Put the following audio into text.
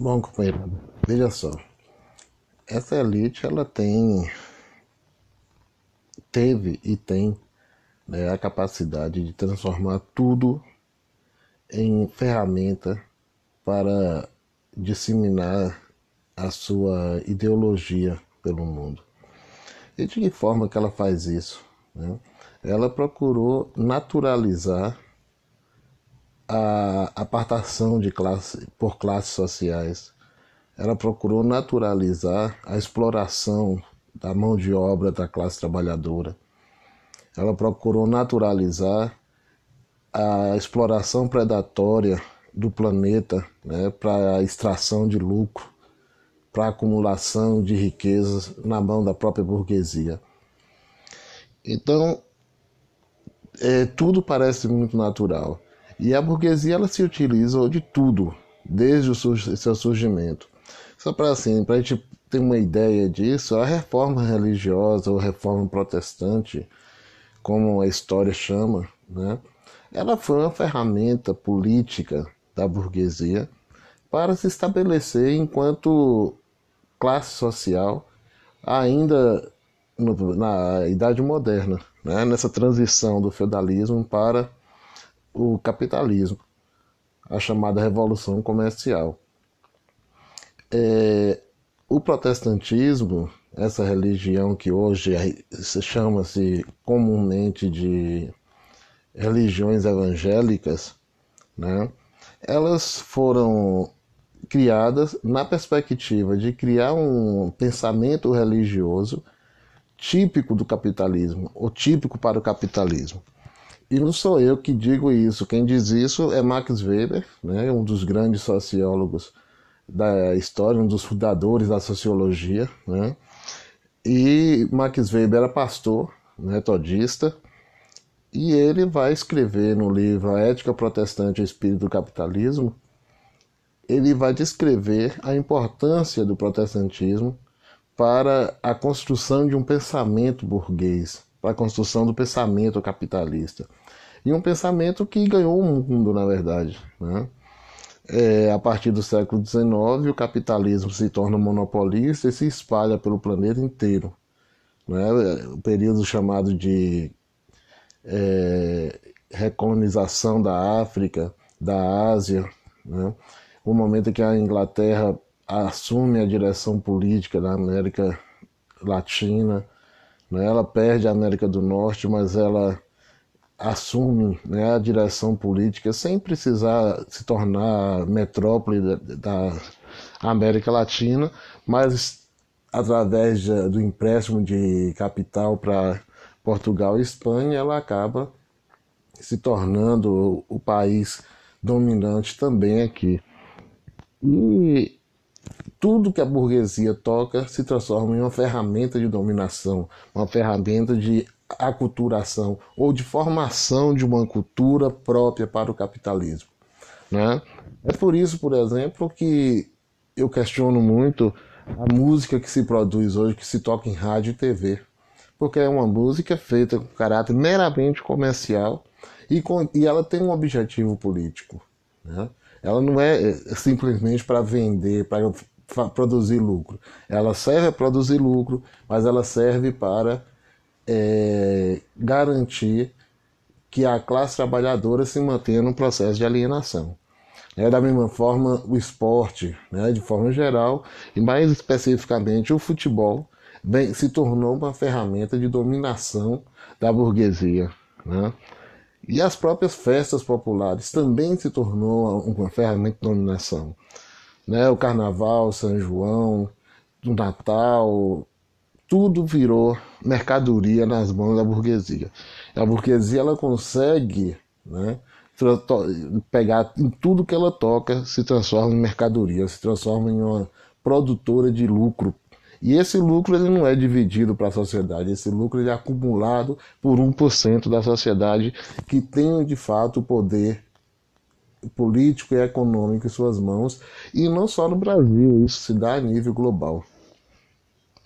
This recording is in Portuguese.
Bom, companheiro, veja só. Essa elite, ela tem, teve e tem né, a capacidade de transformar tudo em ferramenta para disseminar a sua ideologia pelo mundo. E de que forma que ela faz isso? Né? Ela procurou naturalizar a apartação de classe, por classes sociais. Ela procurou naturalizar a exploração da mão de obra da classe trabalhadora. Ela procurou naturalizar a exploração predatória do planeta né, para a extração de lucro, para a acumulação de riquezas na mão da própria burguesia. Então, é, tudo parece muito natural. E a burguesia ela se utiliza de tudo, desde o seu surgimento. Só para assim, para a gente ter uma ideia disso, a reforma religiosa ou reforma protestante, como a história chama, né, ela foi uma ferramenta política da burguesia para se estabelecer enquanto classe social ainda no, na Idade Moderna, né, nessa transição do feudalismo para o capitalismo, a chamada Revolução Comercial. É, o protestantismo, essa religião que hoje chama-se comumente de religiões evangélicas, né, elas foram criadas na perspectiva de criar um pensamento religioso típico do capitalismo, ou típico para o capitalismo. E não sou eu que digo isso, quem diz isso é Max Weber, né, um dos grandes sociólogos da história, um dos fundadores da sociologia. Né, e Max Weber era pastor, metodista, e ele vai escrever no livro A Ética Protestante e o Espírito do Capitalismo, ele vai descrever a importância do protestantismo para a construção de um pensamento burguês, para a construção do pensamento capitalista. E um pensamento que ganhou o mundo, na verdade. Né? É, a partir do século XIX, o capitalismo se torna monopolista e se espalha pelo planeta inteiro. Né? O período chamado de é, recolonização da África, da Ásia, né? o momento em que a Inglaterra assume a direção política da América Latina, né? ela perde a América do Norte, mas ela assume né, a direção política sem precisar se tornar metrópole da, América Latina, mas através do empréstimo de capital para Portugal e Espanha, ela acaba se tornando o país dominante também aqui. E tudo que a burguesia toca se transforma em uma ferramenta de dominação, uma ferramenta de aculturação ou de formação de uma cultura própria para o capitalismo. Né? É por isso, por exemplo, que eu questiono muito a música que se produz hoje, que se toca em rádio e TV, porque é uma música feita com caráter meramente comercial e, com, e ela tem um objetivo político. Né? Ela não é, é simplesmente para vender, para produzir lucro. Ela serve a produzir lucro, mas ela serve para é, garantir que a classe trabalhadora se mantenha no processo de alienação. É, da mesma forma, o esporte, né, de forma geral, e mais especificamente o futebol, bem, se tornou uma ferramenta de dominação da burguesia. Né? E as próprias festas populares também se tornou uma ferramenta de dominação. Né? O Carnaval, São João, o Natal, tudo virou mercadoria nas mãos da burguesia. A burguesia ela consegue né, pegar em tudo que ela toca, se transforma em mercadoria, se transforma em uma produtora de lucro. E esse lucro ele não é dividido para a sociedade, esse lucro ele é acumulado por 1% da sociedade que tem de fato o poder político e econômico em suas mãos, e não só no Brasil, isso se dá a nível global.